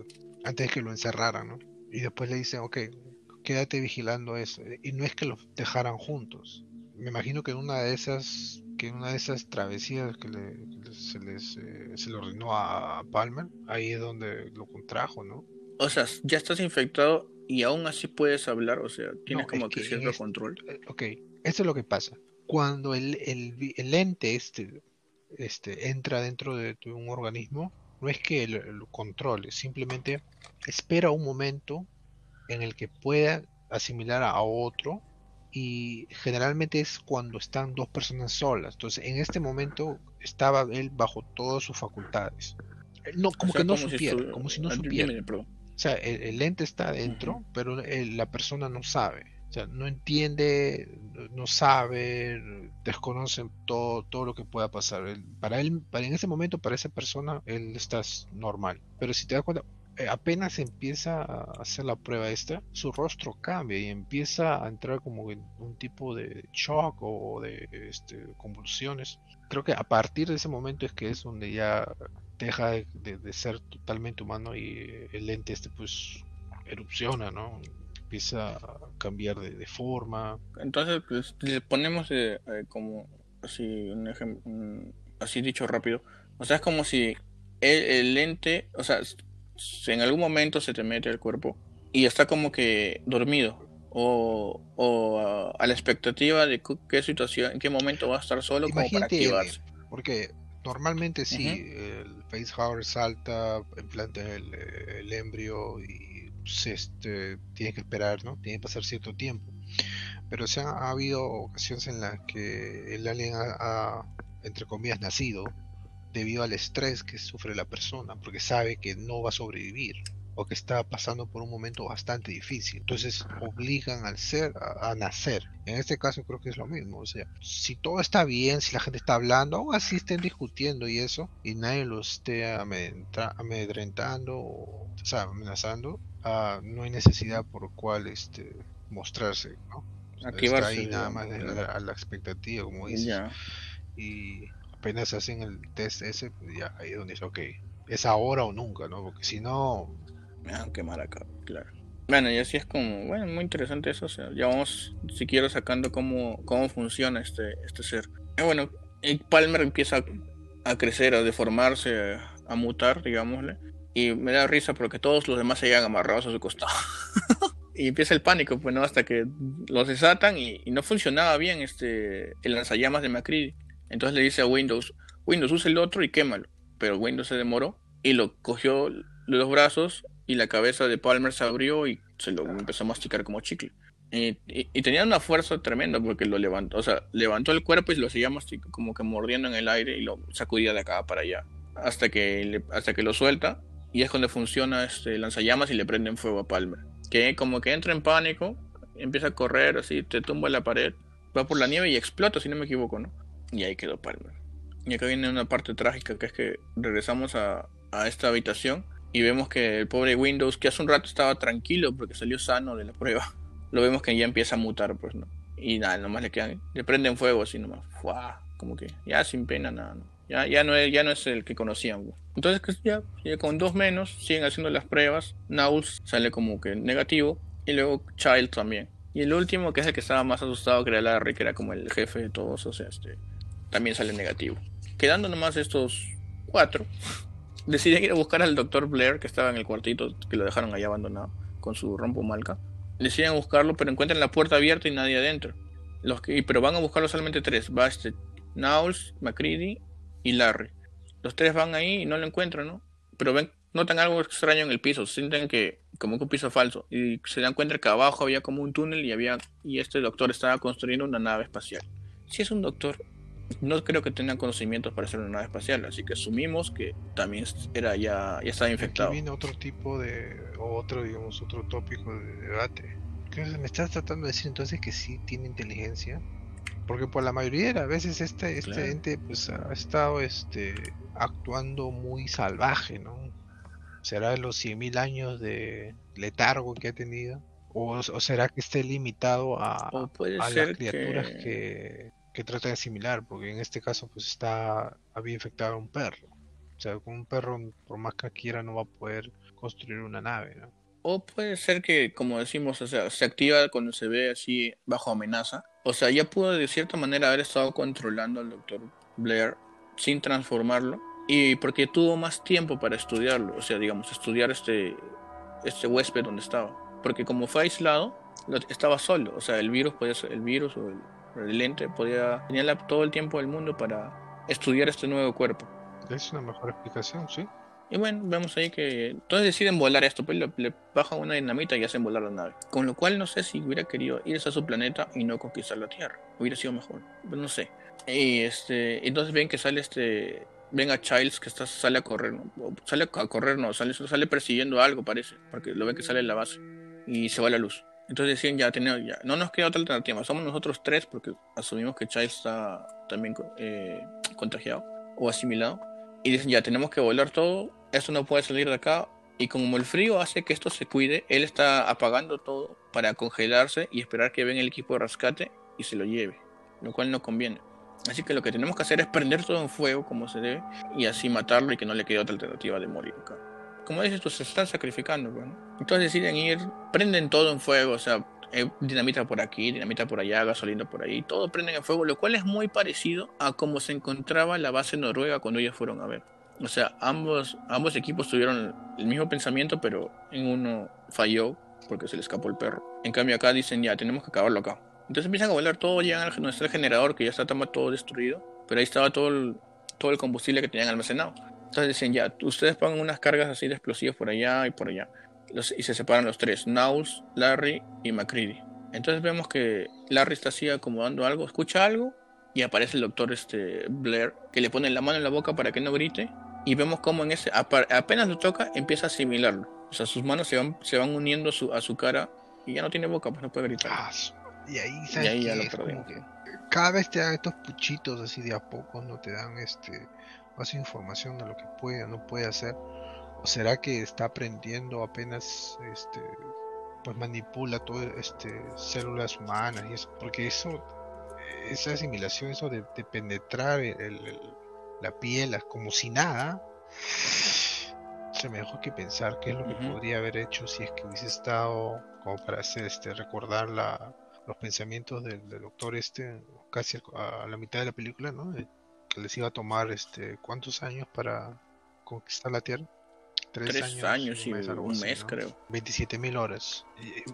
antes que lo encerraran, ¿no? Y después le dicen, ok, quédate vigilando eso. Y no es que los dejaran juntos. Me imagino que en una de esas, que en una de esas travesías que se les eh, se le ordenó a, Palmer, ahí es donde lo contrajo, ¿no? O sea, ya estás infectado y aún así puedes hablar, o sea, tienes como que, cierto control. Eh, ok, esto es lo que pasa cuando el, el, ente este, este entra dentro de, un organismo, no es que lo, controle, simplemente espera un momento en el que pueda asimilar a otro y generalmente es cuando están dos personas solas. Entonces, en este momento estaba él bajo todas sus facultades. No, como que no supiera, como si no supiera. O sea, el, ente está adentro, pero la persona no sabe sea, no entiende, no sabe, desconoce todo, todo lo que pueda pasar. para él, para, en ese momento, para esa persona, él está normal. Pero si te das cuenta, eh, apenas empieza a hacer la prueba esta, su rostro cambia y empieza a entrar como en un tipo de shock o de este, convulsiones. Creo que a partir de ese momento es que es donde ya deja de, ser totalmente humano y el ente este pues erupciona, ¿no? Empieza a cambiar de, forma. Entonces, pues, le ponemos eh, eh, como así un ejemplo, así dicho rápido. O sea, es como si el, lente, o sea, en algún momento se te mete el cuerpo y está como que dormido o, o a, la expectativa de qué situación, en qué momento va a estar solo como para activarse. Porque normalmente si el facehugger salta, implanta el, el embrio y este, tiene que esperar, ¿no? Tiene que pasar cierto tiempo. Pero se han, ha habido ocasiones en las que el alien ha, entre comillas, nacido debido al estrés que sufre la persona, porque sabe que no va a sobrevivir o que está pasando por un momento bastante difícil. Entonces obligan al ser a, nacer. En este caso creo que es lo mismo. O sea, si todo está bien, si la gente está hablando, aún así estén discutiendo y eso, y nadie lo esté amedrentando o, sea, amenazando, Ah, no hay necesidad por cual este mostrarse, ¿no? Está ahí nada más a la, expectativa, como dices. Y apenas hacen el test ese, pues ya ahí es donde dice, ok, es ahora o nunca, ¿no? Porque si no... Me van a quemar acá, claro. Bueno, y así es como, bueno, muy interesante eso, o sea, ya vamos, si quiero, sacando cómo, cómo funciona este, este ser. Y bueno, Palmer empieza a crecer, a deformarse, a mutar, digámosle. Y me da risa porque todos los demás se llegan amarrados a su costado. [laughs] y empieza el pánico, pues no, hasta que los desatan y, no funcionaba bien este el lanzallamas de Macri. Entonces le dice a Windows, Windows usa el otro y quémalo. Pero Windows se demoró y lo cogió los brazos y la cabeza de Palmer se abrió y se lo empezó a masticar como chicle. Y, tenía una fuerza tremenda porque lo levantó, o sea, levantó el cuerpo y lo seguía como que mordiendo en el aire y lo sacudía de acá para allá. Hasta que, hasta que lo suelta y es cuando funciona este lanzallamas y le prenden fuego a Palmer. Que como que entra en pánico, empieza a correr así, te tumba la pared, va por la nieve y explota, si no me equivoco, ¿no? Y ahí quedó Palmer. Y acá viene una parte trágica, que es que regresamos a, a esta habitación y vemos que el pobre Windows, que hace un rato estaba tranquilo porque salió sano de la [laughs] prueba, lo vemos que ya empieza a mutar, pues, ¿no? Y nada, nomás le quedan, le prenden fuego así nomás, ¡fua! como que ya sin pena, nada, ¿no? Ya, ya, no es, ya no es el que conocían. Entonces, pues, ya, con dos menos, siguen haciendo las pruebas. Nauls sale como que negativo. Y luego Child también. Y el último, que es el que estaba más asustado, que era Larry, que era como el jefe de todos, o sea, este, también sale negativo. Quedando nomás estos cuatro, [laughs] deciden ir a buscar al doctor Blair, que estaba en el cuartito, que lo dejaron ahí abandonado, con su rompo malca. Deciden buscarlo, pero encuentran la puerta abierta y nadie adentro. Los que, pero van a buscarlo solamente tres. Va este Nauls, McCready y Larry. Los tres van ahí y no lo encuentran, ¿no? Pero ven, notan algo extraño en el piso, sienten que como que un piso falso y se dan cuenta que abajo había como un túnel y había y este doctor estaba construyendo una nave espacial. Si es un doctor, no creo que tengan conocimientos para hacer una nave espacial, así que asumimos que también era ya, ya estaba infectado. Aquí viene otro tipo de, otro, digamos, otro tópico de debate. ¿Me estás tratando de decir entonces que sí tiene inteligencia? Porque por la mayoría de las veces este, este ente pues ha estado este actuando muy salvaje, ¿no? ¿Será los 100.000 años de letargo que ha tenido? ¿O, será que esté limitado a, las criaturas que... que, trata de asimilar? Porque en este caso pues está había infectado a un perro. O sea, con un perro, por más que quiera, no va a poder construir una nave, ¿no? O puede ser que, como decimos, sea, se activa cuando se ve así bajo amenaza o sea, ya pudo de cierta manera haber estado controlando al doctor Blair sin transformarlo. Y porque tuvo más tiempo para estudiarlo. O sea, digamos, estudiar este, este huésped donde estaba. Porque como fue aislado, estaba solo. O sea, el virus podía ser, el virus o el, lente podía tenía todo el tiempo del mundo para estudiar este nuevo cuerpo. Es una mejor explicación, sí. Y bueno, vemos ahí que entonces deciden volar esto, pues le, bajan una dinamita y hacen volar la nave. Con lo cual no sé si hubiera querido irse a su planeta y no conquistar la Tierra. Hubiera sido mejor, pues no sé. Y este, entonces ven que sale este, ven a Childs que está, sale a correr, ¿no? sale a correr, no, sale, sale persiguiendo algo parece, porque lo ven que sale en la base y se va la luz. Entonces decían, ya, tenemos, ya, no nos queda otra alternativa, somos nosotros tres porque asumimos que Chai está también eh, contagiado o asimilado. Y dicen, ya, tenemos que volar todo, esto no puede salir de acá. Y como el frío hace que esto se cuide, él está apagando todo para congelarse y esperar que venga el equipo de rescate y se lo lleve, lo cual no conviene. Así que lo que tenemos que hacer es prender todo en fuego como se debe y así matarlo y que no le quede otra alternativa de morir acá. Como dices tú, se están sacrificando. Pues, Entonces deciden ir, prenden todo en fuego, o sea, dinamita por aquí, dinamita por allá, gasolina por ahí, todo prenden en fuego, lo cual es muy parecido a cómo se encontraba la base noruega cuando ellos fueron a ver. O sea, ambos, ambos equipos tuvieron el mismo pensamiento, pero en uno falló porque se le escapó el perro. En cambio acá dicen, ya, tenemos que acabarlo acá. Entonces empiezan a volar todo, llegan a nuestro generador que ya está todo destruido, pero ahí estaba todo el, todo el combustible que tenían almacenado. Entonces dicen, ya, ustedes pongan unas cargas así de explosivos por allá y por allá. y se separan los tres, Nauls, Larry y McCready. Entonces vemos que Larry está así acomodando algo, escucha algo y aparece el doctor este, Blair que le pone la mano en la boca para que no grite y vemos cómo en ese apenas lo toca empieza a asimilarlo. O sea, sus manos se van, se van uniendo a su, a su cara y ya no tiene boca, pues no puede gritar. Ah, y ahí, ¿sabes ya lo que cada vez te dan estos puchitos así de a poco, no te dan este más información de lo que puede o no puede hacer. ¿O será que está aprendiendo apenas este pues manipula todo este células humanas y eso? Porque eso esa asimilación, eso de, penetrar la piel como si nada, se me dejó que pensar qué es lo que podría haber hecho si es que hubiese estado como para hacer este recordar la, los pensamientos del, doctor este casi a, la mitad de la película, ¿no? que les iba a tomar este cuántos años para conquistar la Tierra. Tres, años, y un mes, creo. 27 mil horas.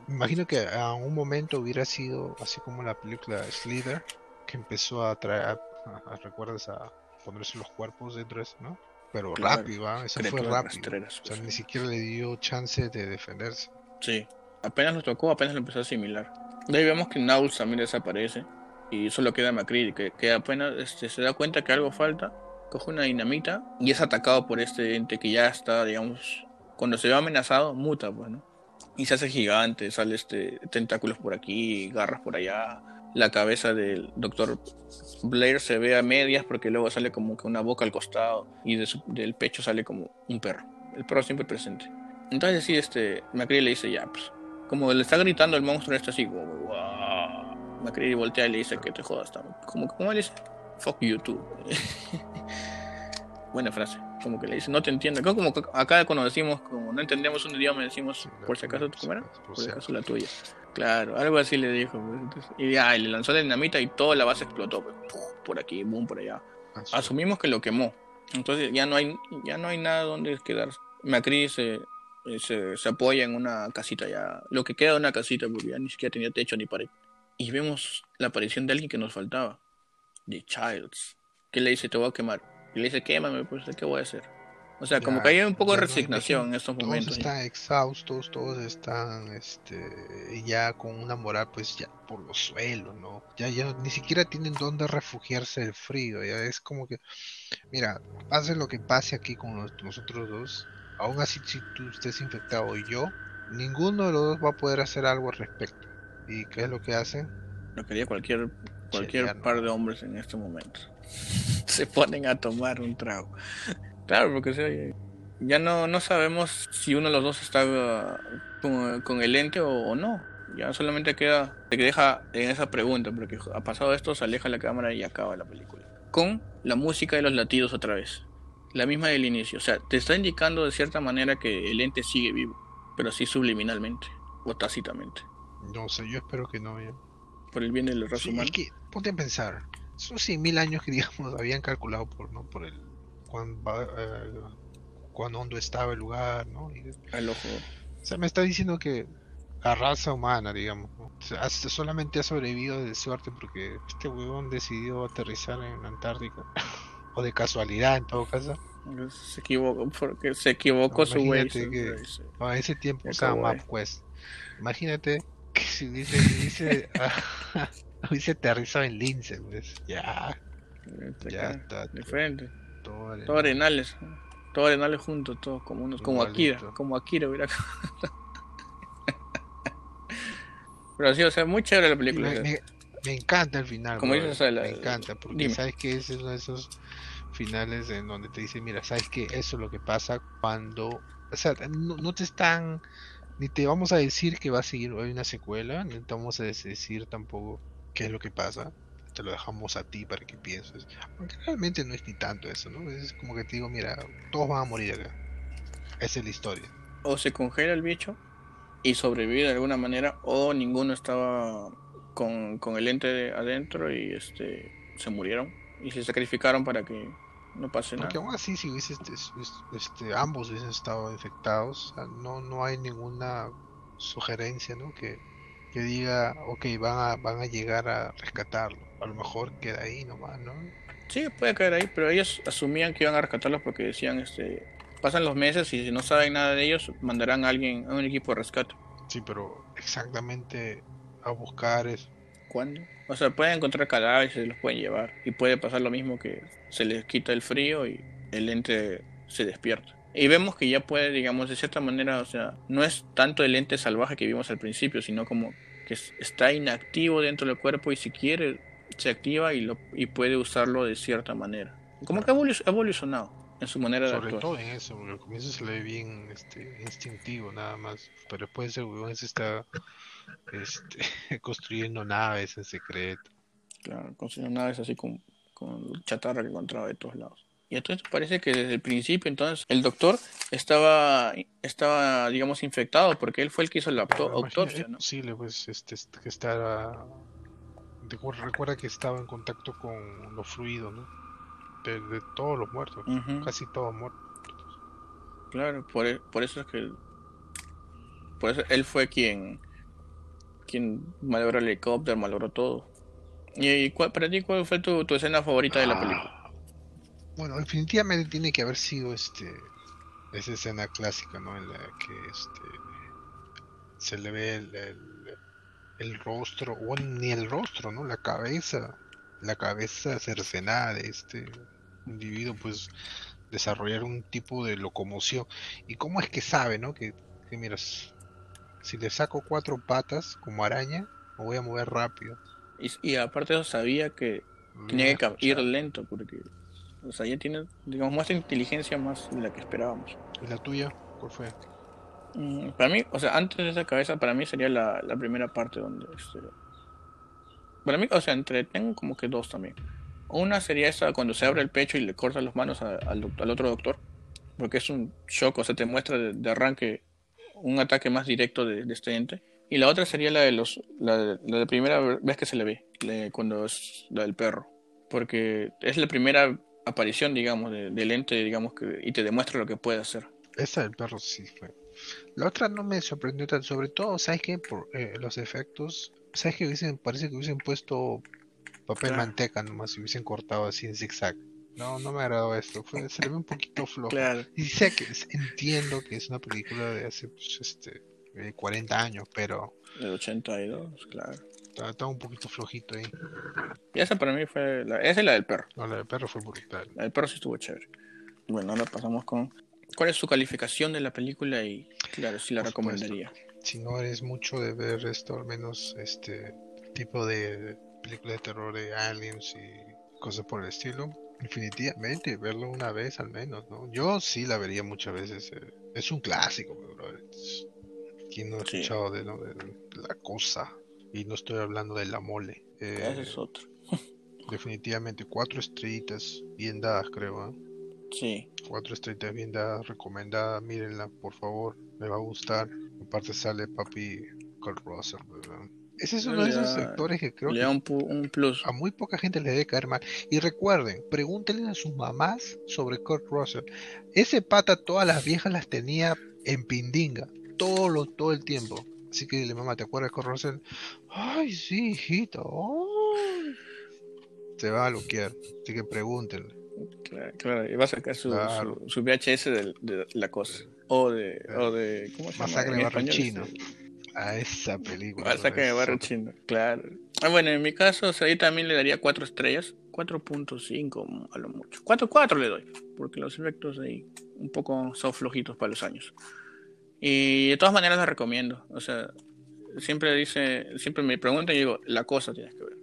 imagino que a un momento hubiera sido así como la película Slither, que empezó a traer, a, recuerdas, a ponerse los cuerpos dentro de eso, ¿no? Pero rápido, ¿ah? eso fue rápido. o sea, ni siquiera le dio chance de defenderse. Sí, apenas lo tocó, apenas lo empezó a asimilar. De ahí vemos que Nauls también desaparece y solo queda Macri, que, apenas este, se da cuenta que algo falta, coge una dinamita y es atacado por este ente que ya está, digamos, cuando se ve amenazado, muta, pues, ¿no? Y se hace gigante, sale este tentáculos por aquí, garras por allá. La cabeza del doctor Blair se ve a medias porque luego sale como que una boca al costado y del pecho sale como un perro. El perro siempre presente. Entonces sí, este, Macri le dice ya, pues, como le está gritando el monstruo este así, como, wow. Macri voltea y le dice que te jodas. Como, como le dice, fuck you too. [laughs] Buena frase. Como que le dice, no te entiendo. Como acá cuando decimos, como no entendemos un idioma, decimos, por si acaso, ¿cómo era? Por si acaso la tuya. Claro, algo así le dijo. Pues, y ya, le lanzó la dinamita y toda la base explotó. Pues, por aquí, boom, por allá. Asumimos que lo quemó. Entonces ya no hay, ya no hay nada donde quedarse. Macri se, eh, se, se, apoya en una casita ya, lo que queda de una casita, porque ya ni siquiera tenía techo ni pared. Y vemos la aparición de alguien que nos faltaba, de Childs, que le dice, te voy a quemar. Y le dice, quémame, pues, ¿qué voy a hacer? O sea, como que hay un poco de resignación en estos momentos. Todos están exhaustos, todos están este, ya con una moral pues ya por los suelos, ¿no? Ya, ya ni siquiera tienen dónde refugiarse del frío, ya es como que, mira, pase lo que pase aquí con nosotros dos, aún así si tú estés infectado y yo, ninguno de los dos va a poder hacer algo al respecto. ¿Y qué es lo que hacen? Lo que haría cualquier, cualquier par de hombres en este momento. [laughs] Se ponen a tomar un trago. Claro, porque ya no, no sabemos si uno de los dos está uh, con, el ente o, no. Ya solamente queda, se deja en esa pregunta, porque ha pasado esto, se aleja la cámara y acaba la película. Con la música y los latidos otra vez la misma del inicio. O sea, te está indicando de cierta manera que el ente sigue vivo, pero así subliminalmente o tácitamente. No sé, yo espero que no. Ya. Por el bien del raza sí, Es que, ponte a pensar, son 100.000 años que, [laughs] digamos, habían calculado por, ¿no? por el cuán, eh, cuán hondo estaba el lugar, ¿no? Y, Al ojo. O sea, me está diciendo que la raza humana, digamos, solamente ha sobrevivido de suerte porque este huevón decidió aterrizar en Antártica. [laughs] o de casualidad en todo caso. Se equivocó porque se equivocó su güey. a ese tiempo usaba MapQuest. Imagínate que si dice, dice, [laughs] [laughs] hubiese aterrizado en Lince, pues, ya. Ya está. De frente. Todo, arenales. Todo arenales juntos, todos como unos, como Akira, como Akira hubiera [laughs] Pero sí, o sea, muy chévere la película. Me, me- me encanta el final, Como dices, o sea, la- me encanta, porque dime. sabes que es uno de esos finales en donde te dicen, mira, sabes que eso es lo que pasa cuando, o sea, no, no te están, ni te vamos a decir que va a seguir, hay una secuela, ni te vamos a decir tampoco qué es lo que pasa, te lo dejamos a ti para que pienses, aunque realmente no es ni tanto eso, ¿no? Es como que te digo, mira, todos van a morir acá, esa es la historia. O se congela el bicho y sobrevive de alguna manera, o ninguno estaba con, con el ente de- adentro y este se murieron y se sacrificaron para que no pase Porque nada. aún así, si hubiese este, este, ambos hubiesen estado infectados, no, no hay ninguna sugerencia, ¿no? Que, que diga, ok, van a, van a llegar a rescatarlo. A lo mejor queda ahí nomás, ¿no? Sí, puede caer ahí, pero ellos asumían que iban a rescatarlos porque decían, este, pasan los meses y si no saben nada de ellos, mandarán a alguien, a un equipo de rescate. Sí, pero exactamente a buscar es ¿Cuándo? O sea, pueden encontrar cadáveres y se los pueden llevar. Y puede pasar lo mismo que se les quita el frío y el ente se despierta. Y vemos que ya puede, digamos, de cierta manera, o sea, no es tanto el ente salvaje que vimos al principio, sino como que es- está inactivo dentro del cuerpo y si quiere se activa y, lo, y puede usarlo de cierta manera. Como que ha evolu- ha evolucionado en su manera de sobre actuar. todo en eso, porque al comienzo se le ve bien este, instintivo nada más, pero después el weón se está este, [laughs] construyendo naves en secreto. Claro, construyendo naves así con, con chatarra que encontraba de todos lados. Y entonces parece que desde el principio, entonces, el doctor estaba, estaba digamos, infectado porque él fue el que hizo la autopsia, es ¿no? posible, pues, este, est- que estará... recu- Recuerda que estaba en contacto con los fluidos, ¿no? De, de todos los muertos, casi todos muertos. Claro, por, e- por eso es que... Por eso él fue quien, quien malogró el helicóptero, malogró todo. ¿Y, y cuál- para ti cuál fue tu, tu escena favorita de la película? Ah, Bueno, definitivamente tiene que haber sido este esa escena clásica, ¿no? En la que este se le ve el, el- el rostro, o ni el rostro, ¿no? La cabeza, la cabeza cercenada de este individuo, pues desarrollar un tipo de locomoción. ¿Y cómo es que sabe, ¿no? Que, que miras, si le saco cuatro patas como araña, me voy a mover rápido. Y, y aparte eso sabía que tenía que ir lento porque... O sea, ya tiene, digamos, muestra inteligencia más de la que esperábamos. ¿Y la tuya? ¿Cuál fue? Mm, Para mí, o sea, antes de esa cabeza, para mí sería la, la primera parte donde este. Para mí, o sea, entre tengo como que dos también. Una sería esa cuando se abre el pecho y le corta las manos a- al, al otro doctor. Porque es un shock, o sea, te muestra de, de arranque un ataque más directo de, de este ente. Y la otra sería la de los la de, la de primera vez que se le ve, cuando es la del perro. Porque es la primera aparición, digamos, de- del ente, digamos, que, y te demuestra lo que puede hacer. Esa del perro sí fue. La otra no me sorprendió tanto, sobre todo, ¿sabes qué? Por eh, los efectos, ¿sabes qué? Hubiesen, parece que hubiesen puesto papel Claro. manteca nomás, y hubiesen cortado así en zigzag. No, no me agradó esto, fue, se le ve un poquito [laughs] flojo. Claro. Y sé que entiendo que es una película de hace pues, este, eh, 40 años, pero Del 82, claro. está, está un poquito flojito ahí. Y esa para mí fue. La, esa es la del perro. No, la del perro fue brutal. La del perro sí estuvo chévere. Bueno, ahora pasamos con. ¿Cuál es su calificación de la película? Y claro, sí la Por supuesto. recomendaría. si no eres mucho de ver esto, al menos este tipo de película de terror de aliens y cosas por el estilo, definitivamente verlo una vez al menos, ¿no? Yo sí la vería muchas veces. eh, Es un clásico, bro. Es- ¿Quién no ha Sí. escuchado de, ¿no? de la cosa? Y no estoy hablando de la mole. Eh, es otro. definitivamente cuatro estrellitas bien dadas, creo. ¿eh? Sí. Cuatro estrellitas bien dadas, recomendada, mírenla, por favor, me va a gustar. Aparte sale papi Kurt Russell, ¿verdad? Ese es uno de esos sectores que creo Le que da un, plus. a muy poca gente le debe caer mal. Y recuerden, pregúntenle a sus mamás sobre Kurt Russell. Ese pata todas las viejas las tenía en pindinga, todo, lo, todo el tiempo. Así que dile, mamá, ¿te acuerdas de Kurt Russell? Ay, sí, hijito. ay". Se va a loquear, así que pregúntenle. Claro, claro. Y va a sacar su, Claro. su, su VHS de, de la cosa. O de. O de ¿Cómo se llama? Masacre de Barrio Chino. A esa película. Masacre de Barrio Chino. Claro. Ah, bueno, en mi caso, o sea, ahí también le daría 4 estrellas. 4.5 a lo mucho. 4.4 le doy. Porque los efectos ahí un poco son flojitos para los años. Y de todas maneras la recomiendo. O sea, siempre dice, siempre me preguntan y digo, la cosa tienes que ver.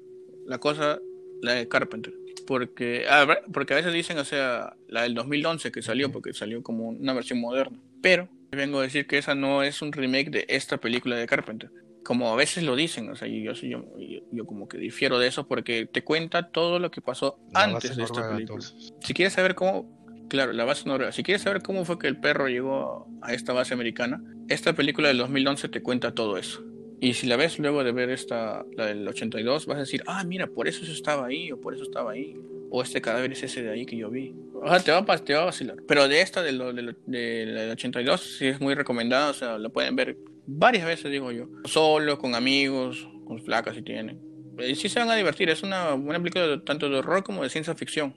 La cosa, la de Carpenter. Porque, ah, porque a veces dicen, o sea, la del 2011 que salió, porque salió como una versión moderna. Pero vengo a decir que esa no es un remake de esta película de Carpenter. Como a veces lo dicen, o sea, yo, yo, yo, como que difiero de eso porque te cuenta todo lo que pasó antes de esta película. Si quieres saber cómo, claro, la base noruega, si quieres saber cómo fue que el perro llegó a esta base americana, esta película del 2011 te cuenta todo eso. Y si la ves luego de ver esta, la del 82, vas a decir, ah, mira, por eso eso estaba ahí, o por eso estaba ahí, o este cadáver es ese de ahí que yo vi. O sea, te va, a, te va a vacilar. Pero de esta, del, del, del, 82, sí es muy recomendada, o sea, la pueden ver varias veces, digo yo. Solo, con amigos, con flacas si tienen. Y sí se van a divertir, es una buena película tanto de horror como de ciencia ficción.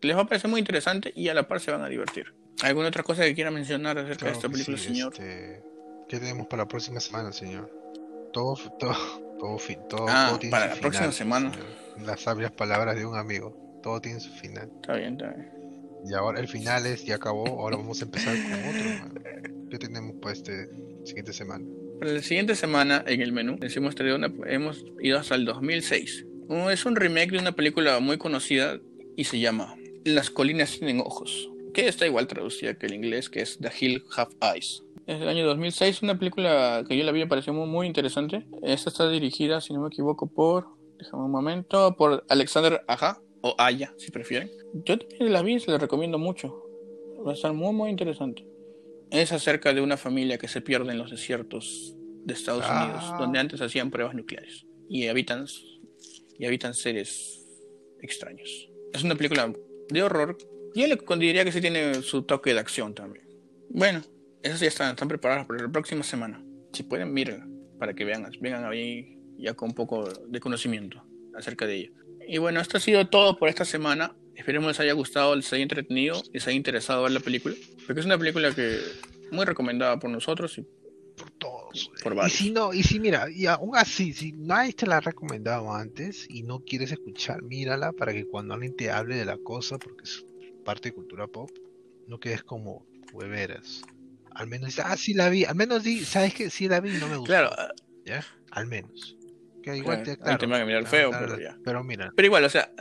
les va a parecer muy interesante y a la par se van a divertir. ¿Alguna otra cosa que quiera mencionar acerca de esta película, señor? Este... ¿Qué tenemos para la próxima semana, señor? Todo, todo, [laughs] todo, todo, ah, para la próxima semana. Las sabias palabras de un amigo. Todo tiene su final. Está bien, está bien. Y ahora el final es, ya acabó, ahora vamos a empezar con otro. ¿Qué tenemos para este siguiente semana? Para la siguiente semana en el menú hemos, una, hemos ido hasta el 2006. Es un remake de una película muy conocida y se llama Las colinas tienen ojos, que está igual traducida que el inglés, que es The Hill Have Eyes. Es del año 2006, una película que yo la vi me pareció muy, muy interesante. Esta está dirigida, si no me equivoco, por, déjame un momento, por Alexander Aja, o Aya, si prefieren. Yo también la vi y se la recomiendo mucho. Va a estar muy, muy interesante. Es acerca de una familia que se pierde en los desiertos de Estados ah. Unidos, donde antes hacían pruebas nucleares. Y habitan, y habitan seres extraños. Es una película de horror. Yo le diría que sí tiene su toque de acción también. Bueno, esos ya están, están preparados para la próxima semana. Si pueden, miren, para que vean, vengan ahí ya con un poco de conocimiento acerca de ella. Y bueno, esto ha sido todo por esta semana. Esperemos les haya gustado, les haya entretenido, les haya interesado ver la película. Porque es una película que muy recomendada por nosotros y por todos. y si no, y si mira, y aún así, si nadie te la ha recomendado antes y no quieres escuchar, mírala para que cuando alguien te hable de la cosa, porque es parte de cultura pop, no quedes como hueveras. Al menos, ah, sí la vi. Al menos di, sabes que sí la vi y no me gustó. Claro. ¿Ya? Al menos. Que igual te, claro, te van a mirar feo, pero ya. Pero mira. Pero igual, o sea,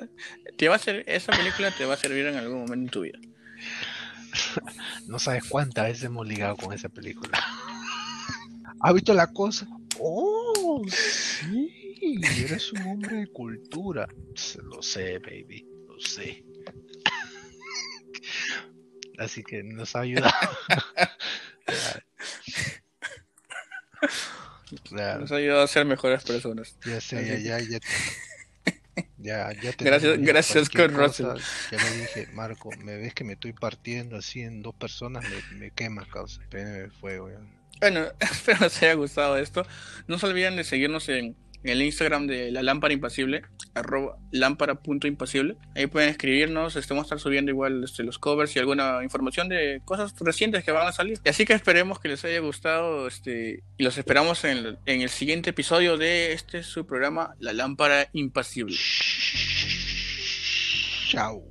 te va a ser, esa película te va a servir en algún momento en tu vida. [laughs] no sabes cuántas veces hemos ligado con esa película. [laughs] ¿Has visto la cosa? Oh, sí, eres un hombre de cultura. Lo sé, baby, lo sé. [laughs] Así que nos ha ayudado. Nos ha ayudado a ser mejores personas. Ya sé, ya, ya, [laughs] ya. Ya, ya gracias, gracias con Russell. Ya le dije, Marco, me ves que me estoy partiendo así en dos personas, me, me quemas, causa. fuego. Bueno, [laughs] espero les haya gustado esto. No se olviden de seguirnos en el Instagram de la lámpara impasible, arroba lámpara.impasible. Ahí pueden escribirnos, estemos a estar subiendo igual este, los covers y alguna información de cosas recientes que van a salir. Así que esperemos que les haya gustado este, y los esperamos en, en el siguiente episodio de este su programa, La Lámpara Impasible. Chao.